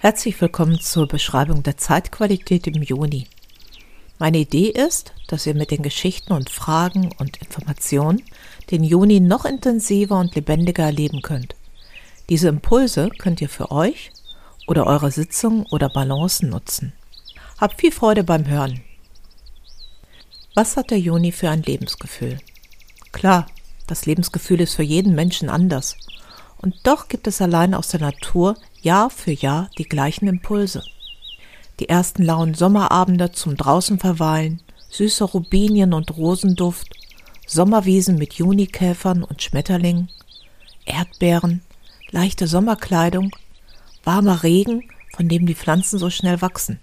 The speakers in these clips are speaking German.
Herzlich willkommen zur Beschreibung der Zeitqualität im Juni. Meine Idee ist, dass ihr mit den Geschichten und Fragen und Informationen den Juni noch intensiver und lebendiger erleben könnt. Diese Impulse könnt ihr für euch oder eure Sitzungen oder Balancen nutzen. Habt viel Freude beim Hören. Was hat der Juni für ein Lebensgefühl? Klar, das Lebensgefühl ist für jeden Menschen anders. Und doch gibt es allein aus der Natur Jahr für Jahr die gleichen Impulse. Die ersten lauen Sommerabende zum draußen verweilen, süßer Rubinien und Rosenduft, Sommerwiesen mit Junikäfern und Schmetterlingen, Erdbeeren, leichte Sommerkleidung, warmer Regen, von dem die Pflanzen so schnell wachsen.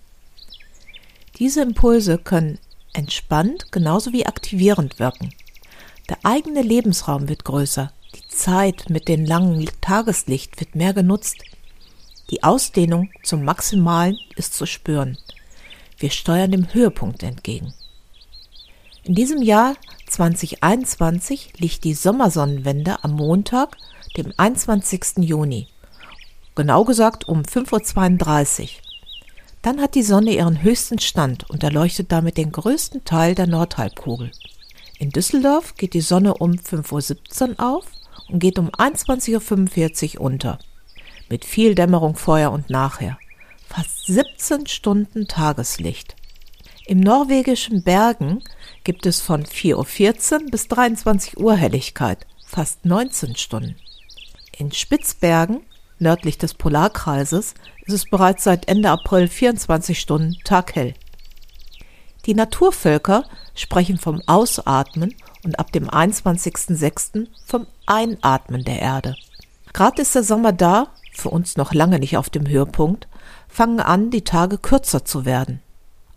Diese Impulse können entspannt genauso wie aktivierend wirken. Der eigene Lebensraum wird größer, die Zeit mit dem langen Tageslicht wird mehr genutzt, die Ausdehnung zum Maximalen ist zu spüren. Wir steuern dem Höhepunkt entgegen. In diesem Jahr 2021 liegt die Sommersonnenwende am Montag, dem 21. Juni. Genau gesagt um 5.32 Uhr. Dann hat die Sonne ihren höchsten Stand und erleuchtet damit den größten Teil der Nordhalbkugel. In Düsseldorf geht die Sonne um 5.17 Uhr auf und geht um 21.45 Uhr unter mit viel Dämmerung vorher und nachher. Fast 17 Stunden Tageslicht. Im norwegischen Bergen gibt es von 4.14 Uhr bis 23 Uhr Helligkeit, fast 19 Stunden. In Spitzbergen, nördlich des Polarkreises, ist es bereits seit Ende April 24 Stunden taghell. Die Naturvölker sprechen vom Ausatmen und ab dem 21.06. vom Einatmen der Erde. Gerade ist der Sommer da, für uns noch lange nicht auf dem Höhepunkt, fangen an, die Tage kürzer zu werden.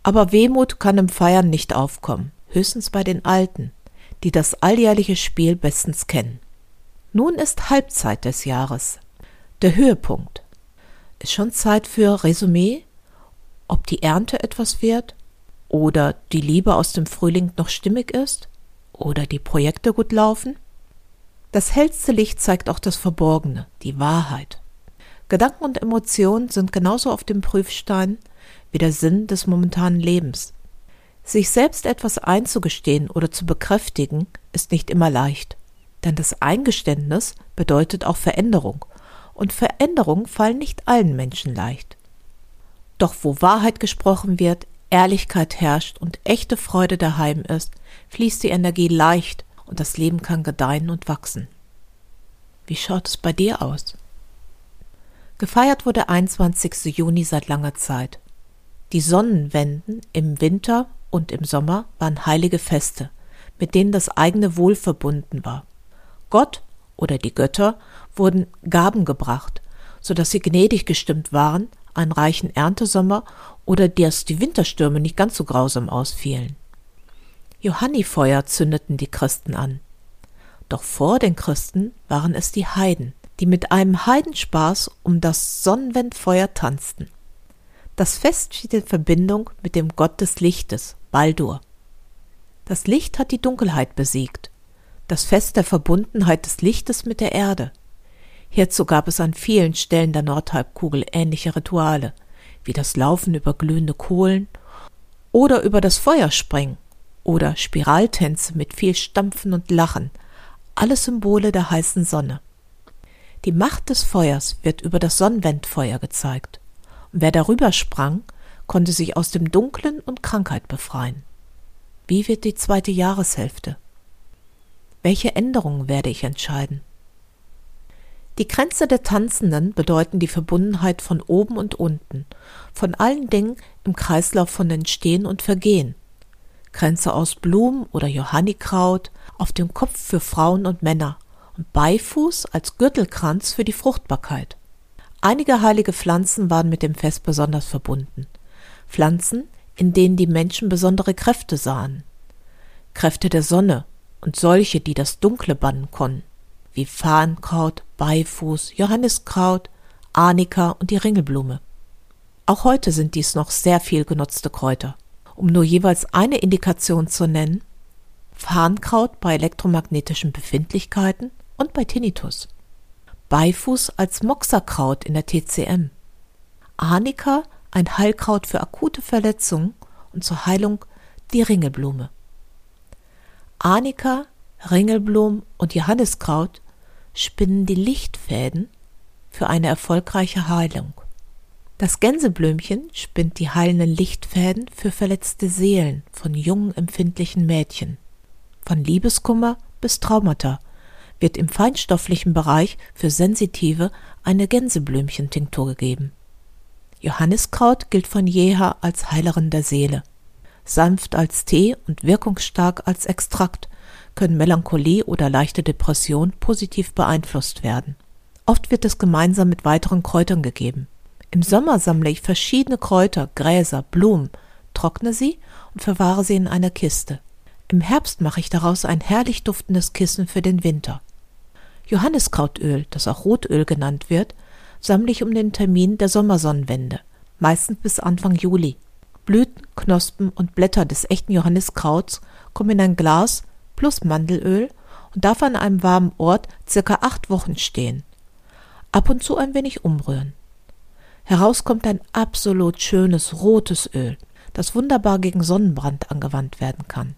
Aber Wehmut kann im Feiern nicht aufkommen, höchstens bei den Alten, die das alljährliche Spiel bestens kennen. Nun ist Halbzeit des Jahres, der Höhepunkt. Ist schon Zeit für Resümee, ob die Ernte etwas wert oder die Liebe aus dem Frühling noch stimmig ist oder die Projekte gut laufen? Das hellste Licht zeigt auch das Verborgene, die Wahrheit. Gedanken und Emotionen sind genauso auf dem Prüfstein wie der Sinn des momentanen Lebens. Sich selbst etwas einzugestehen oder zu bekräftigen, ist nicht immer leicht, denn das Eingeständnis bedeutet auch Veränderung, und Veränderungen fallen nicht allen Menschen leicht. Doch wo Wahrheit gesprochen wird, Ehrlichkeit herrscht und echte Freude daheim ist, fließt die Energie leicht und das Leben kann gedeihen und wachsen. Wie schaut es bei dir aus? Gefeiert wurde 21. Juni seit langer Zeit. Die Sonnenwenden im Winter und im Sommer waren heilige Feste, mit denen das eigene Wohl verbunden war. Gott oder die Götter wurden Gaben gebracht, so dass sie gnädig gestimmt waren, einen reichen Erntesommer oder dass die Winterstürme nicht ganz so grausam ausfielen. Johannifeuer zündeten die Christen an. Doch vor den Christen waren es die Heiden, die mit einem Heidenspaß um das Sonnenwendfeuer tanzten. Das Fest steht in Verbindung mit dem Gott des Lichtes, Baldur. Das Licht hat die Dunkelheit besiegt, das Fest der Verbundenheit des Lichtes mit der Erde. Hierzu gab es an vielen Stellen der Nordhalbkugel ähnliche Rituale, wie das Laufen über glühende Kohlen oder über das Feuer springen oder Spiraltänze mit viel Stampfen und Lachen, alles Symbole der heißen Sonne. Die Macht des Feuers wird über das Sonnenwendfeuer gezeigt. Und wer darüber sprang, konnte sich aus dem Dunklen und Krankheit befreien. Wie wird die zweite Jahreshälfte? Welche Änderungen werde ich entscheiden? Die Grenze der Tanzenden bedeuten die Verbundenheit von oben und unten, von allen Dingen im Kreislauf von Entstehen und Vergehen. Grenze aus Blumen oder Johannikraut, auf dem Kopf für Frauen und Männer, Beifuß als Gürtelkranz für die Fruchtbarkeit. Einige heilige Pflanzen waren mit dem Fest besonders verbunden. Pflanzen, in denen die Menschen besondere Kräfte sahen. Kräfte der Sonne und solche, die das Dunkle bannen konnten, wie Farnkraut, Beifuß, Johanniskraut, Arnika und die Ringelblume. Auch heute sind dies noch sehr viel genutzte Kräuter. Um nur jeweils eine Indikation zu nennen, Farnkraut bei elektromagnetischen Befindlichkeiten, und bei Tinnitus. Beifuß als Moxerkraut in der TCM. Arnika, ein Heilkraut für akute Verletzungen und zur Heilung die Ringelblume. Arnika, Ringelblum und Johanniskraut spinnen die Lichtfäden für eine erfolgreiche Heilung. Das Gänseblümchen spinnt die heilenden Lichtfäden für verletzte Seelen von jungen, empfindlichen Mädchen. Von Liebeskummer bis Traumata wird im feinstofflichen Bereich für Sensitive eine Gänseblümchentinktur gegeben. Johanniskraut gilt von jeher als Heilerin der Seele. Sanft als Tee und wirkungsstark als Extrakt können Melancholie oder leichte Depression positiv beeinflusst werden. Oft wird es gemeinsam mit weiteren Kräutern gegeben. Im Sommer sammle ich verschiedene Kräuter, Gräser, Blumen, trockne sie und verwahre sie in einer Kiste. Im Herbst mache ich daraus ein herrlich duftendes Kissen für den Winter. Johanniskrautöl, das auch Rotöl genannt wird, sammle ich um den Termin der Sommersonnenwende, meistens bis Anfang Juli. Blüten, Knospen und Blätter des echten Johanniskrauts kommen in ein Glas plus Mandelöl und darf an einem warmen Ort circa acht Wochen stehen. Ab und zu ein wenig umrühren. Heraus kommt ein absolut schönes rotes Öl, das wunderbar gegen Sonnenbrand angewandt werden kann.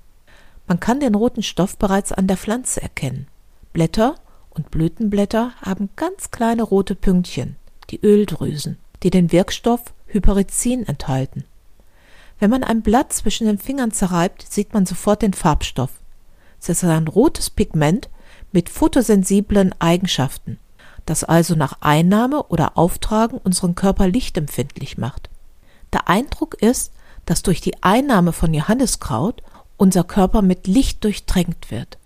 Man kann den roten Stoff bereits an der Pflanze erkennen. Blätter und Blütenblätter haben ganz kleine rote Pünktchen, die Öldrüsen, die den Wirkstoff Hyperizin enthalten. Wenn man ein Blatt zwischen den Fingern zerreibt, sieht man sofort den Farbstoff. Es ist ein rotes Pigment mit photosensiblen Eigenschaften, das also nach Einnahme oder Auftragen unseren Körper lichtempfindlich macht. Der Eindruck ist, dass durch die Einnahme von Johanniskraut unser Körper mit Licht durchtränkt wird.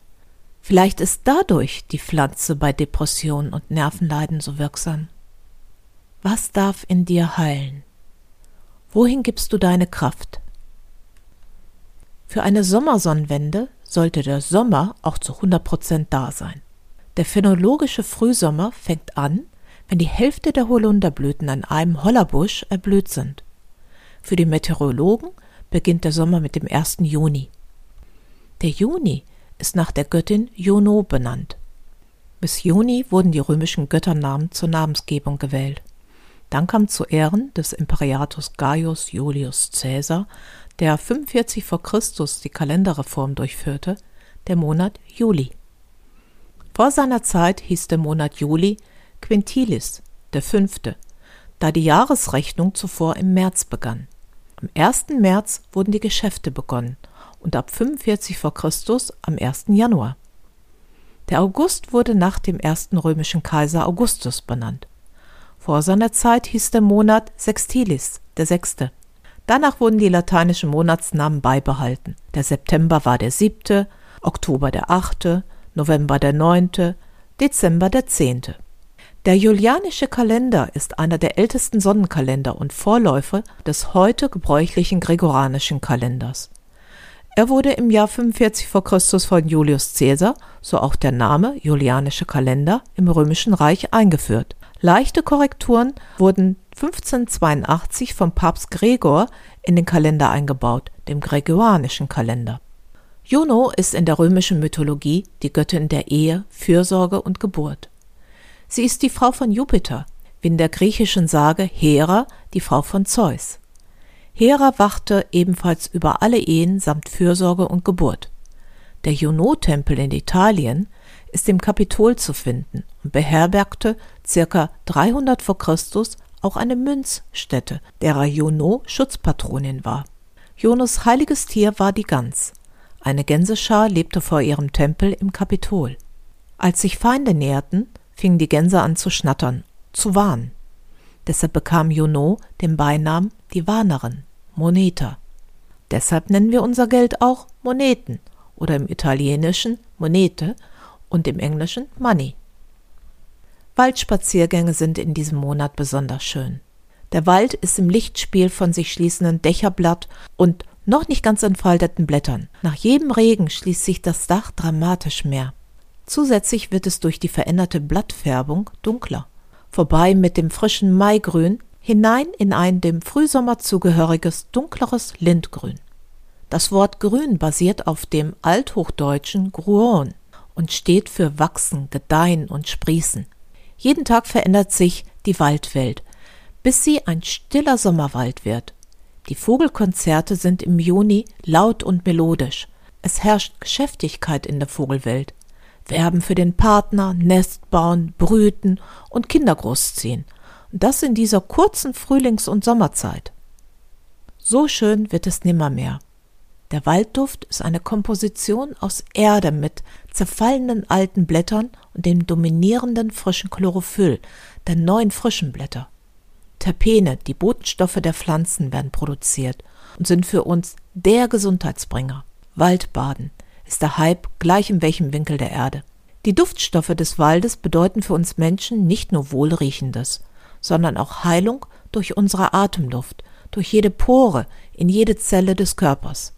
Vielleicht ist dadurch die Pflanze bei Depressionen und Nervenleiden so wirksam. Was darf in dir heilen? Wohin gibst du deine Kraft? Für eine Sommersonnenwende sollte der Sommer auch zu 100 Prozent da sein. Der phänologische Frühsommer fängt an, wenn die Hälfte der Holunderblüten an einem Hollerbusch erblüht sind. Für die Meteorologen beginnt der Sommer mit dem 1. Juni. Der Juni ist nach der Göttin Juno benannt. Bis Juni wurden die römischen Götternamen zur Namensgebung gewählt. Dann kam zu Ehren des Imperator Gaius Julius Caesar, der 45 vor Christus die Kalenderreform durchführte, der Monat Juli. Vor seiner Zeit hieß der Monat Juli Quintilis, der fünfte, da die Jahresrechnung zuvor im März begann. Am 1. März wurden die Geschäfte begonnen und ab 45 vor Christus am 1. Januar. Der August wurde nach dem ersten römischen Kaiser Augustus benannt. Vor seiner Zeit hieß der Monat Sextilis, der sechste. Danach wurden die lateinischen Monatsnamen beibehalten. Der September war der siebte, Oktober der achte, November der neunte, Dezember der zehnte. Der julianische Kalender ist einer der ältesten Sonnenkalender und Vorläufer des heute gebräuchlichen gregoranischen Kalenders. Er wurde im Jahr 45 v. Chr. von Julius Caesar, so auch der Name Julianische Kalender, im Römischen Reich eingeführt. Leichte Korrekturen wurden 1582 vom Papst Gregor in den Kalender eingebaut, dem Gregorianischen Kalender. Juno ist in der römischen Mythologie die Göttin der Ehe, Fürsorge und Geburt. Sie ist die Frau von Jupiter, wie in der griechischen Sage Hera die Frau von Zeus. Hera wachte ebenfalls über alle Ehen samt Fürsorge und Geburt. Der Juno-Tempel in Italien ist im Kapitol zu finden und beherbergte circa 300 vor Christus auch eine Münzstätte, derer Juno Schutzpatronin war. Junos heiliges Tier war die Gans. Eine Gänseschar lebte vor ihrem Tempel im Kapitol. Als sich Feinde näherten, fingen die Gänse an zu schnattern, zu warnen. Deshalb bekam Juno den Beinamen die Warnerin, Moneta. Deshalb nennen wir unser Geld auch Moneten oder im Italienischen Monete und im Englischen Money. Waldspaziergänge sind in diesem Monat besonders schön. Der Wald ist im Lichtspiel von sich schließenden Dächerblatt und noch nicht ganz entfalteten Blättern. Nach jedem Regen schließt sich das Dach dramatisch mehr. Zusätzlich wird es durch die veränderte Blattfärbung dunkler. Vorbei mit dem frischen Maigrün, hinein in ein dem Frühsommer zugehöriges dunkleres Lindgrün. Das Wort grün basiert auf dem althochdeutschen Gruon und steht für wachsen, gedeihen und sprießen. Jeden Tag verändert sich die Waldwelt, bis sie ein stiller Sommerwald wird. Die Vogelkonzerte sind im Juni laut und melodisch. Es herrscht Geschäftigkeit in der Vogelwelt. Werben für den Partner, Nest bauen, brüten und Kinder großziehen. Und das in dieser kurzen Frühlings- und Sommerzeit. So schön wird es nimmermehr. Der Waldduft ist eine Komposition aus Erde mit zerfallenen alten Blättern und dem dominierenden frischen Chlorophyll der neuen frischen Blätter. Terpene, die Botenstoffe der Pflanzen, werden produziert und sind für uns der Gesundheitsbringer. Waldbaden ist der Hype gleich in welchem Winkel der Erde. Die Duftstoffe des Waldes bedeuten für uns Menschen nicht nur Wohlriechendes, sondern auch Heilung durch unsere Atemluft, durch jede Pore, in jede Zelle des Körpers.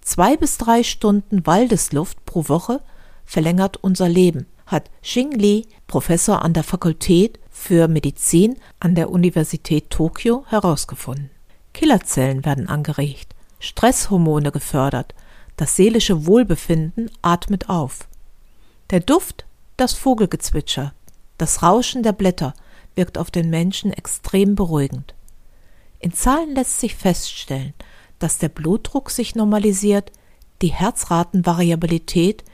Zwei bis drei Stunden Waldesluft pro Woche verlängert unser Leben, hat Xing Li, Professor an der Fakultät für Medizin an der Universität Tokio, herausgefunden. Killerzellen werden angeregt, Stresshormone gefördert, das seelische Wohlbefinden atmet auf. Der Duft, das Vogelgezwitscher, das Rauschen der Blätter wirkt auf den Menschen extrem beruhigend. In Zahlen lässt sich feststellen, dass der Blutdruck sich normalisiert, die Herzratenvariabilität,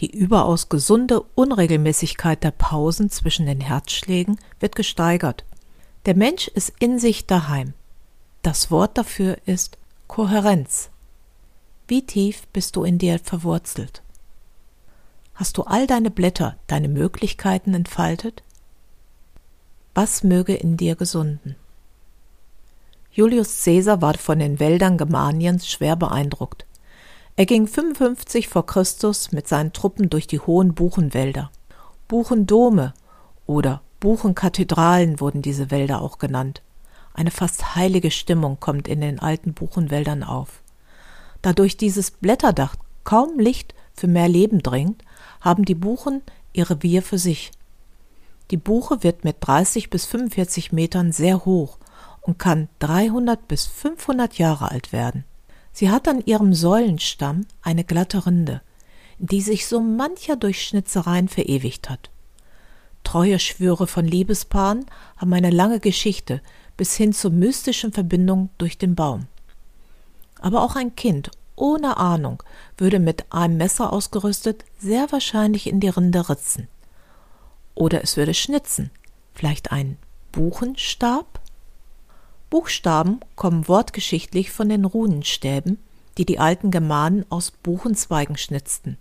die überaus gesunde Unregelmäßigkeit der Pausen zwischen den Herzschlägen wird gesteigert. Der Mensch ist in sich daheim. Das Wort dafür ist Kohärenz. Wie tief bist du in dir verwurzelt? Hast du all deine Blätter, deine Möglichkeiten entfaltet? Was möge in dir gesunden? Julius Caesar war von den Wäldern Germaniens schwer beeindruckt. Er ging 55 vor Christus mit seinen Truppen durch die hohen Buchenwälder. Buchendome oder Buchenkathedralen wurden diese Wälder auch genannt. Eine fast heilige Stimmung kommt in den alten Buchenwäldern auf. Da durch dieses Blätterdach kaum Licht für mehr Leben dringt, haben die Buchen ihr Revier für sich. Die Buche wird mit 30 bis 45 Metern sehr hoch und kann 300 bis 500 Jahre alt werden. Sie hat an ihrem Säulenstamm eine glatte Rinde, in die sich so mancher durch Schnitzereien verewigt hat. Treue Schwüre von Liebespaaren haben eine lange Geschichte bis hin zur mystischen Verbindung durch den Baum. Aber auch ein Kind ohne Ahnung würde mit einem Messer ausgerüstet sehr wahrscheinlich in die Rinde ritzen. Oder es würde schnitzen, vielleicht ein Buchenstab? Buchstaben kommen wortgeschichtlich von den Runenstäben, die die alten Germanen aus Buchenzweigen schnitzten.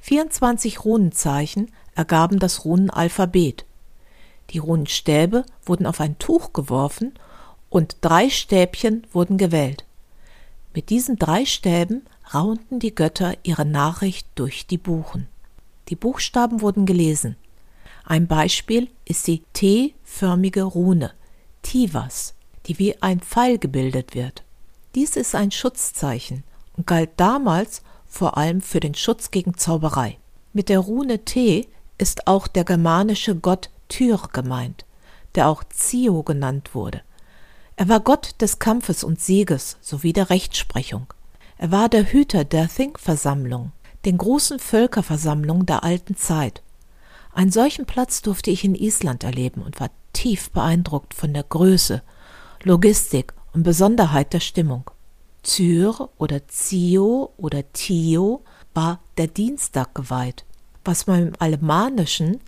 24 Runenzeichen ergaben das Runenalphabet. Die Runenstäbe wurden auf ein Tuch geworfen und drei Stäbchen wurden gewählt. Mit diesen drei Stäben raunten die Götter ihre Nachricht durch die Buchen. Die Buchstaben wurden gelesen. Ein Beispiel ist die T-förmige Rune, Tivas die wie ein Pfeil gebildet wird. Dies ist ein Schutzzeichen und galt damals vor allem für den Schutz gegen Zauberei. Mit der Rune T ist auch der germanische Gott Tyr gemeint, der auch Zio genannt wurde. Er war Gott des Kampfes und Sieges sowie der Rechtsprechung. Er war der Hüter der Think-Versammlung, den großen Völkerversammlungen der alten Zeit. Einen solchen Platz durfte ich in Island erleben und war tief beeindruckt von der Größe Logistik und Besonderheit der Stimmung. Zyr oder Zio oder Tio war der Dienstag geweiht, was man im Alemannischen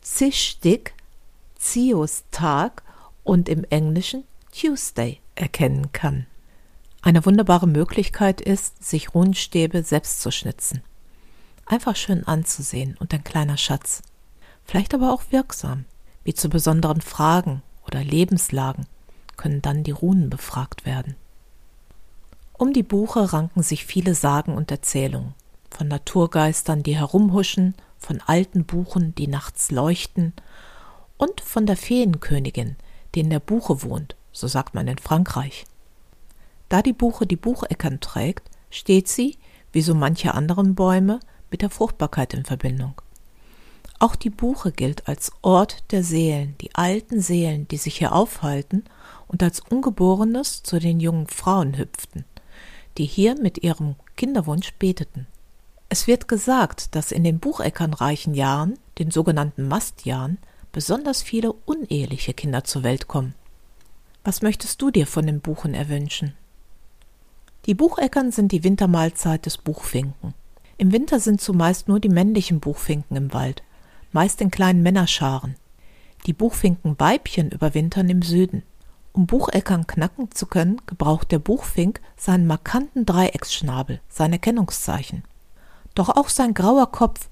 Zistik, Zios Tag und im Englischen Tuesday erkennen kann. Eine wunderbare Möglichkeit ist, sich Runenstäbe selbst zu schnitzen. Einfach schön anzusehen und ein kleiner Schatz. Vielleicht aber auch wirksam, wie zu besonderen Fragen oder Lebenslagen können dann die Runen befragt werden. Um die Buche ranken sich viele Sagen und Erzählungen, von Naturgeistern, die herumhuschen, von alten Buchen, die nachts leuchten, und von der Feenkönigin, die in der Buche wohnt, so sagt man in Frankreich. Da die Buche die Bucheckern trägt, steht sie, wie so manche anderen Bäume, mit der Fruchtbarkeit in Verbindung. Auch die Buche gilt als Ort der Seelen, die alten Seelen, die sich hier aufhalten und als Ungeborenes zu den jungen Frauen hüpften, die hier mit ihrem Kinderwunsch beteten. Es wird gesagt, dass in den bucheckernreichen Jahren, den sogenannten Mastjahren, besonders viele uneheliche Kinder zur Welt kommen. Was möchtest du dir von den Buchen erwünschen? Die Bucheckern sind die Wintermahlzeit des Buchfinken. Im Winter sind zumeist nur die männlichen Buchfinken im Wald, meist in kleinen Männerscharen. Die Buchfinkenweibchen überwintern im Süden. Um Bucheckern knacken zu können, gebraucht der Buchfink seinen markanten Dreiecksschnabel, sein Erkennungszeichen. Doch auch sein grauer Kopf,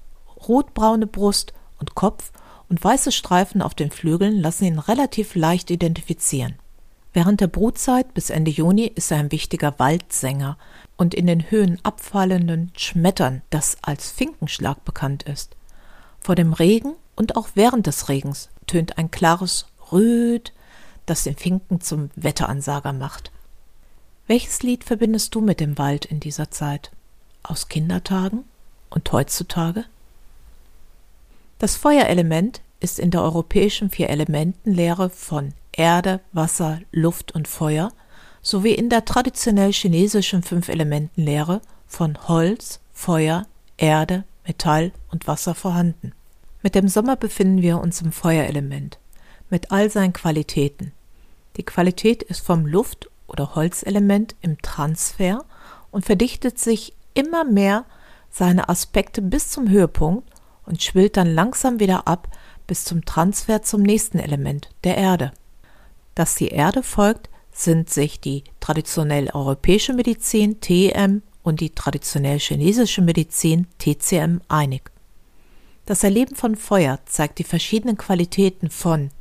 rotbraune Brust und Kopf und weiße Streifen auf den Flügeln lassen ihn relativ leicht identifizieren. Während der Brutzeit bis Ende Juni ist er ein wichtiger Waldsänger und in den Höhen abfallenden Schmettern, das als Finkenschlag bekannt ist. Vor dem Regen und auch während des Regens tönt ein klares Rüd, das den Finken zum Wetteransager macht. Welches Lied verbindest du mit dem Wald in dieser Zeit? Aus Kindertagen und heutzutage? Das Feuerelement ist in der europäischen Vier-Elementen-Lehre von Erde, Wasser, Luft und Feuer sowie in der traditionell chinesischen Fünf-Elementen-Lehre von Holz, Feuer, Erde, Metall und Wasser vorhanden. Mit dem Sommer befinden wir uns im Feuerelement, mit all seinen Qualitäten. Die Qualität ist vom Luft- oder Holzelement im Transfer und verdichtet sich immer mehr seine Aspekte bis zum Höhepunkt und schwillt dann langsam wieder ab bis zum Transfer zum nächsten Element, der Erde. Dass die Erde folgt, sind sich die traditionell europäische Medizin TM und die traditionell chinesische Medizin TCM einig. Das Erleben von Feuer zeigt die verschiedenen Qualitäten von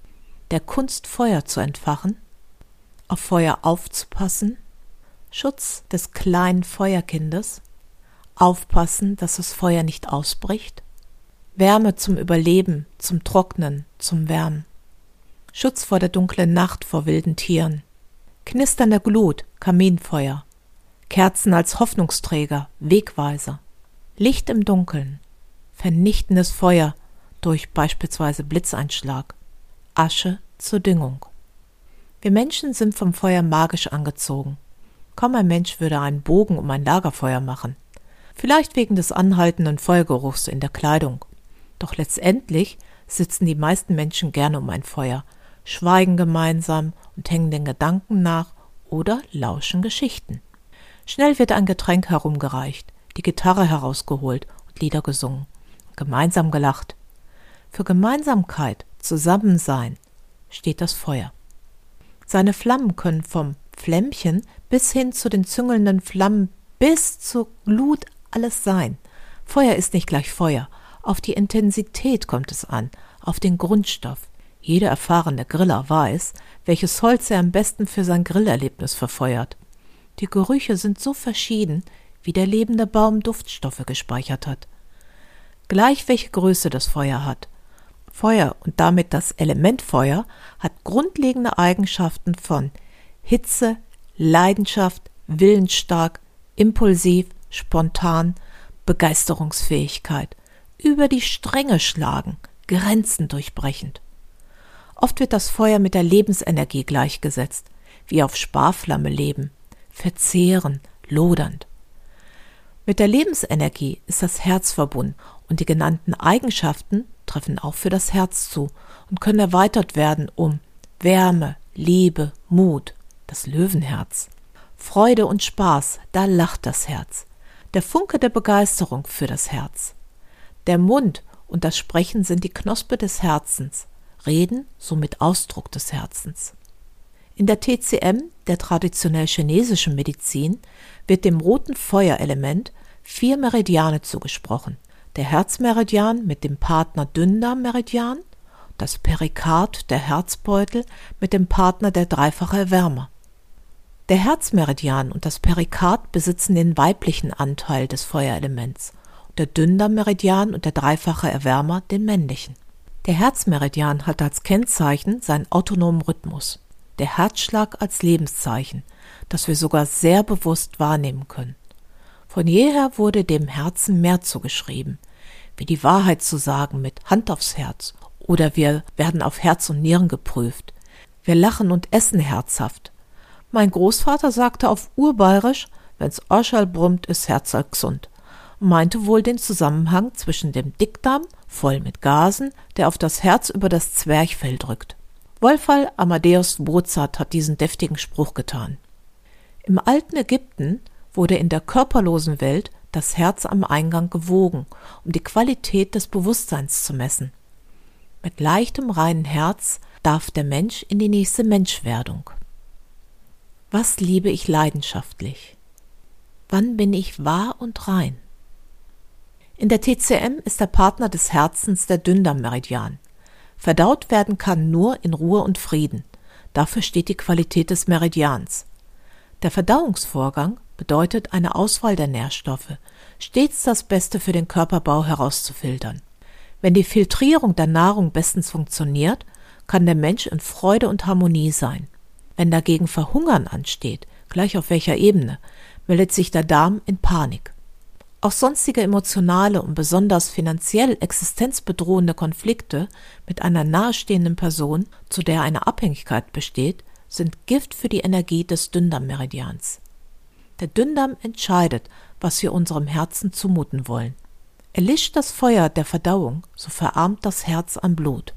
der Kunst Feuer zu entfachen, auf Feuer aufzupassen, Schutz des kleinen Feuerkindes, aufpassen, dass das Feuer nicht ausbricht, Wärme zum Überleben, zum Trocknen, zum Wärmen, Schutz vor der dunklen Nacht vor wilden Tieren, knisternder Glut, Kaminfeuer, Kerzen als Hoffnungsträger, Wegweiser, Licht im Dunkeln, vernichtendes Feuer durch beispielsweise Blitzeinschlag, Asche zur Düngung. Wir Menschen sind vom Feuer magisch angezogen. Kaum ein Mensch würde einen Bogen um ein Lagerfeuer machen. Vielleicht wegen des anhaltenden Feuergeruchs in der Kleidung. Doch letztendlich sitzen die meisten Menschen gerne um ein Feuer, schweigen gemeinsam und hängen den Gedanken nach oder lauschen Geschichten. Schnell wird ein Getränk herumgereicht, die Gitarre herausgeholt und Lieder gesungen, gemeinsam gelacht. Für Gemeinsamkeit, Zusammensein steht das Feuer. Seine Flammen können vom Flämmchen bis hin zu den züngelnden Flammen bis zur Glut alles sein. Feuer ist nicht gleich Feuer. Auf die Intensität kommt es an, auf den Grundstoff. Jeder erfahrene Griller weiß, welches Holz er am besten für sein Grillerlebnis verfeuert. Die Gerüche sind so verschieden, wie der lebende Baum Duftstoffe gespeichert hat. Gleich welche Größe das Feuer hat. Feuer und damit das Element Feuer hat grundlegende Eigenschaften von Hitze, Leidenschaft, willensstark, impulsiv, spontan, Begeisterungsfähigkeit, über die Stränge schlagen, Grenzen durchbrechend. Oft wird das Feuer mit der Lebensenergie gleichgesetzt, wie auf Sparflamme leben, verzehren, lodernd. Mit der Lebensenergie ist das Herz verbunden und die genannten Eigenschaften treffen auch für das Herz zu und können erweitert werden um Wärme, Liebe, Mut, das Löwenherz. Freude und Spaß, da lacht das Herz. Der Funke der Begeisterung für das Herz. Der Mund und das Sprechen sind die Knospe des Herzens. Reden somit Ausdruck des Herzens. In der TCM, der traditionell chinesischen Medizin, wird dem roten Feuerelement vier Meridiane zugesprochen. Der Herzmeridian mit dem Partner Dünndarmmeridian, das Perikard, der Herzbeutel mit dem Partner der dreifache Erwärmer. Der Herzmeridian und das Perikard besitzen den weiblichen Anteil des Feuerelements, der Dünndarmmeridian und der dreifache Erwärmer den männlichen. Der Herzmeridian hat als Kennzeichen seinen autonomen Rhythmus, der Herzschlag als Lebenszeichen, das wir sogar sehr bewusst wahrnehmen können. Von jeher wurde dem Herzen mehr zugeschrieben, wie die Wahrheit zu sagen mit Hand aufs Herz, oder wir werden auf Herz und Nieren geprüft. Wir lachen und essen herzhaft. Mein Großvater sagte auf Urbayerisch, wenn's Orschal brummt, ist Herzal gesund meinte wohl den Zusammenhang zwischen dem Dickdarm, voll mit Gasen, der auf das Herz über das Zwerchfell drückt. Wolfall Amadeus Mozart hat diesen deftigen Spruch getan. Im alten Ägypten wurde in der körperlosen Welt das Herz am Eingang gewogen, um die Qualität des Bewusstseins zu messen. Mit leichtem reinen Herz darf der Mensch in die nächste Menschwerdung. Was liebe ich leidenschaftlich? Wann bin ich wahr und rein? In der TCM ist der Partner des Herzens der Dünndarmmeridian. Verdaut werden kann nur in Ruhe und Frieden. Dafür steht die Qualität des Meridians. Der Verdauungsvorgang bedeutet eine Auswahl der Nährstoffe, stets das Beste für den Körperbau herauszufiltern. Wenn die Filtrierung der Nahrung bestens funktioniert, kann der Mensch in Freude und Harmonie sein. Wenn dagegen Verhungern ansteht, gleich auf welcher Ebene, meldet sich der Darm in Panik. Auch sonstige emotionale und besonders finanziell existenzbedrohende Konflikte mit einer nahestehenden Person, zu der eine Abhängigkeit besteht, sind Gift für die Energie des Dünndarmmeridians. Der Dünndarm entscheidet, was wir unserem Herzen zumuten wollen. Erlischt das Feuer der Verdauung, so verarmt das Herz an Blut.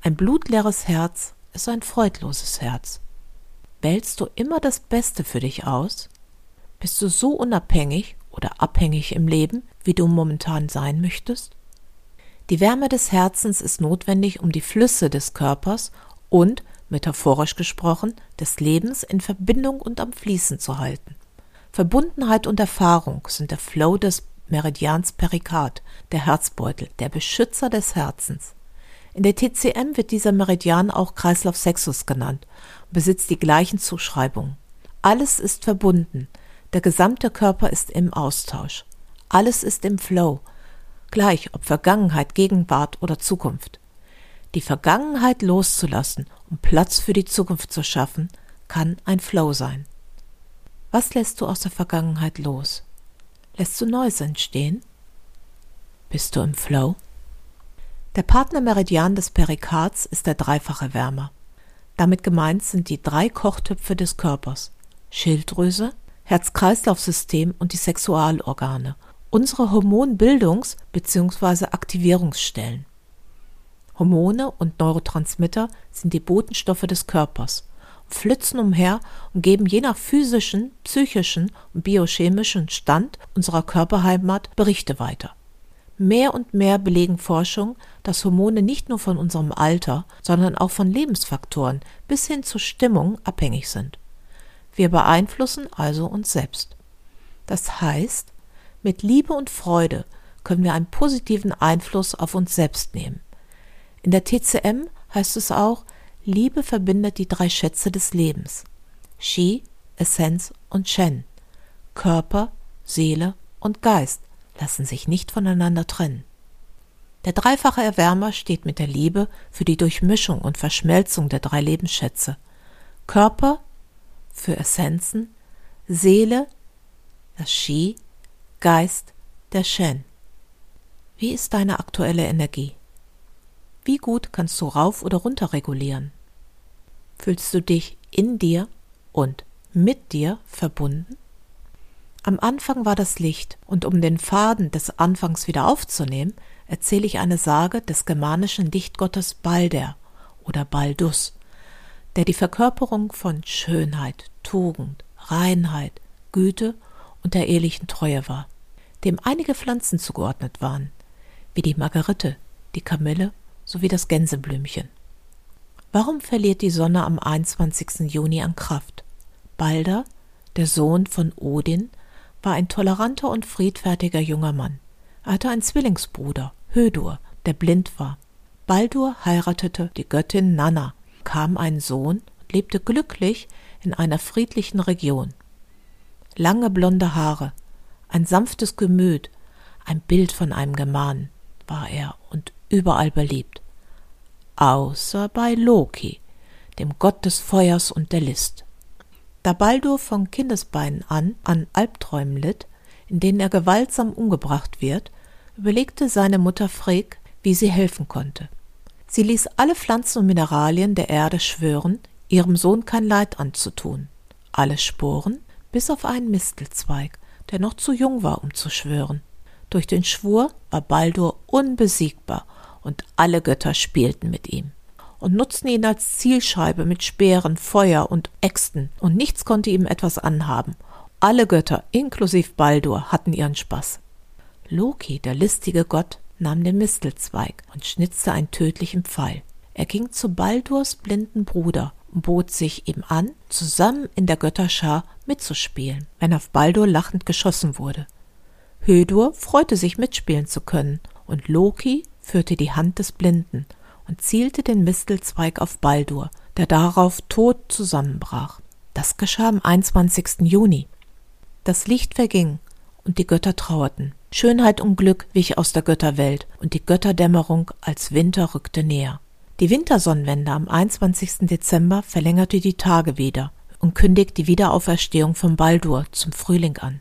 Ein blutleeres Herz ist ein freudloses Herz. Wählst du immer das Beste für dich aus? Bist du so unabhängig oder abhängig im Leben, wie du momentan sein möchtest? Die Wärme des Herzens ist notwendig, um die Flüsse des Körpers und, metaphorisch gesprochen, des Lebens in Verbindung und am Fließen zu halten. Verbundenheit und Erfahrung sind der Flow des Meridians Perikard, der Herzbeutel, der Beschützer des Herzens. In der TCM wird dieser Meridian auch Kreislauf Sexus genannt und besitzt die gleichen Zuschreibungen. Alles ist verbunden, der gesamte Körper ist im Austausch. Alles ist im Flow, gleich ob Vergangenheit, Gegenwart oder Zukunft. Die Vergangenheit loszulassen, um Platz für die Zukunft zu schaffen, kann ein Flow sein. Was lässt du aus der Vergangenheit los? Lässt du Neues entstehen? Bist du im Flow? Der Partnermeridian des Perikards ist der dreifache Wärmer. Damit gemeint sind die drei Kochtöpfe des Körpers: Schilddrüse, Herz-Kreislauf-System und die Sexualorgane, unsere Hormonbildungs- bzw. Aktivierungsstellen. Hormone und Neurotransmitter sind die Botenstoffe des Körpers flitzen umher und geben je nach physischen, psychischen und biochemischen Stand unserer Körperheimat Berichte weiter. Mehr und mehr belegen Forschung, dass Hormone nicht nur von unserem Alter, sondern auch von Lebensfaktoren bis hin zur Stimmung abhängig sind. Wir beeinflussen also uns selbst. Das heißt, mit Liebe und Freude können wir einen positiven Einfluss auf uns selbst nehmen. In der TCM heißt es auch, Liebe verbindet die drei Schätze des Lebens. Shi, Essenz und Shen. Körper, Seele und Geist lassen sich nicht voneinander trennen. Der dreifache Erwärmer steht mit der Liebe für die Durchmischung und Verschmelzung der drei Lebensschätze. Körper für Essenzen, Seele, das Shi, Geist, der Shen. Wie ist deine aktuelle Energie? Wie gut kannst du rauf oder runter regulieren? Fühlst du dich in dir und mit dir verbunden? Am Anfang war das Licht, und um den Faden des Anfangs wieder aufzunehmen, erzähle ich eine Sage des germanischen Lichtgottes Balder oder Baldus, der die Verkörperung von Schönheit, Tugend, Reinheit, Güte und der ehelichen Treue war, dem einige Pflanzen zugeordnet waren, wie die Margerite, die Kamille sowie das Gänseblümchen. Warum verliert die Sonne am 21. Juni an Kraft? Balder, der Sohn von Odin, war ein toleranter und friedfertiger junger Mann. Er hatte einen Zwillingsbruder, Hödur, der blind war. Baldur heiratete die Göttin Nanna, kam ein Sohn und lebte glücklich in einer friedlichen Region. Lange blonde Haare, ein sanftes Gemüt, ein Bild von einem Germanen war er und überall beliebt außer bei Loki, dem Gott des Feuers und der List. Da Baldur von Kindesbeinen an an Albträumen litt, in denen er gewaltsam umgebracht wird, überlegte seine Mutter Frigg, wie sie helfen konnte. Sie ließ alle Pflanzen und Mineralien der Erde schwören, ihrem Sohn kein Leid anzutun. Alle Sporen, bis auf einen Mistelzweig, der noch zu jung war, um zu schwören. Durch den Schwur war Baldur unbesiegbar und alle Götter spielten mit ihm. und nutzten ihn als Zielscheibe mit Speeren, Feuer und Äxten, und nichts konnte ihm etwas anhaben. Alle Götter, inklusive Baldur, hatten ihren Spaß. Loki, der listige Gott, nahm den Mistelzweig und schnitzte einen tödlichen Pfeil. Er ging zu Baldurs blinden Bruder und bot sich ihm an, zusammen in der Götterschar mitzuspielen, wenn auf Baldur lachend geschossen wurde. Hödur freute sich mitspielen zu können, und Loki führte die Hand des Blinden und zielte den Mistelzweig auf Baldur, der darauf tot zusammenbrach. Das geschah am 21. Juni. Das Licht verging und die Götter trauerten. Schönheit und Glück wich aus der Götterwelt und die Götterdämmerung als Winter rückte näher. Die Wintersonnenwende am 21. Dezember verlängerte die Tage wieder und kündigt die Wiederauferstehung von Baldur zum Frühling an.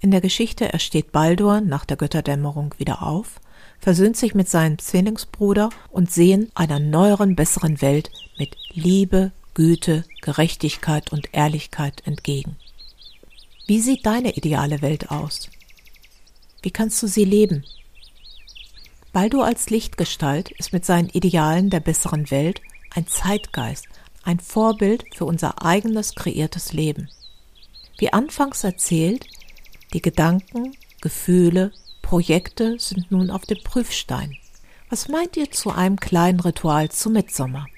In der Geschichte ersteht Baldur nach der Götterdämmerung wieder auf, versöhnt sich mit seinem Zwillingsbruder und sehen einer neueren, besseren Welt mit Liebe, Güte, Gerechtigkeit und Ehrlichkeit entgegen. Wie sieht deine ideale Welt aus? Wie kannst du sie leben? Baldur als Lichtgestalt ist mit seinen Idealen der besseren Welt ein Zeitgeist, ein Vorbild für unser eigenes kreiertes Leben. Wie anfangs erzählt, die Gedanken, Gefühle, Projekte sind nun auf dem Prüfstein. Was meint ihr zu einem kleinen Ritual zu Mitsommer?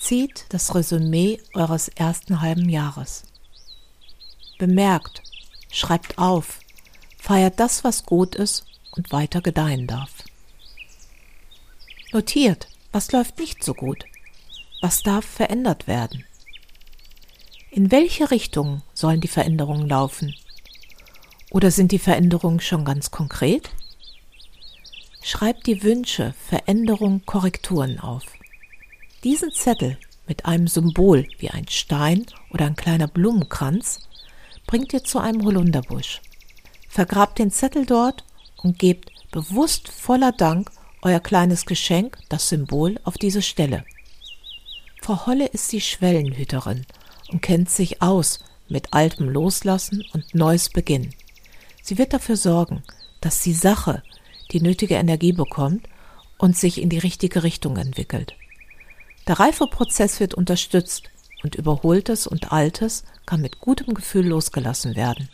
Zieht das Resümee eures ersten halben Jahres. Bemerkt, schreibt auf, feiert das, was gut ist und weiter gedeihen darf. Notiert, was läuft nicht so gut, was darf verändert werden. In welche Richtung sollen die Veränderungen laufen oder sind die Veränderungen schon ganz konkret? Schreibt die Wünsche, Veränderungen, Korrekturen auf. Diesen Zettel mit einem Symbol wie ein Stein oder ein kleiner Blumenkranz bringt ihr zu einem Holunderbusch. Vergrabt den Zettel dort und gebt bewusst voller Dank euer kleines Geschenk, das Symbol, auf diese Stelle. Frau Holle ist die Schwellenhüterin und kennt sich aus mit altem Loslassen und Neues Beginn. Sie wird dafür sorgen, dass die Sache die nötige Energie bekommt und sich in die richtige Richtung entwickelt. Der Reifeprozess wird unterstützt und Überholtes und Altes kann mit gutem Gefühl losgelassen werden.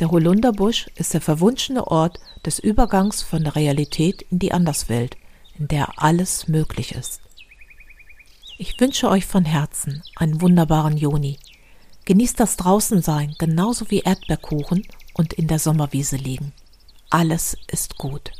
Der Holunderbusch ist der verwunschene Ort des Übergangs von der Realität in die Anderswelt, in der alles möglich ist. Ich wünsche euch von Herzen einen wunderbaren Juni. Genießt das Draußensein genauso wie Erdbeerkuchen und in der Sommerwiese liegen. Alles ist gut.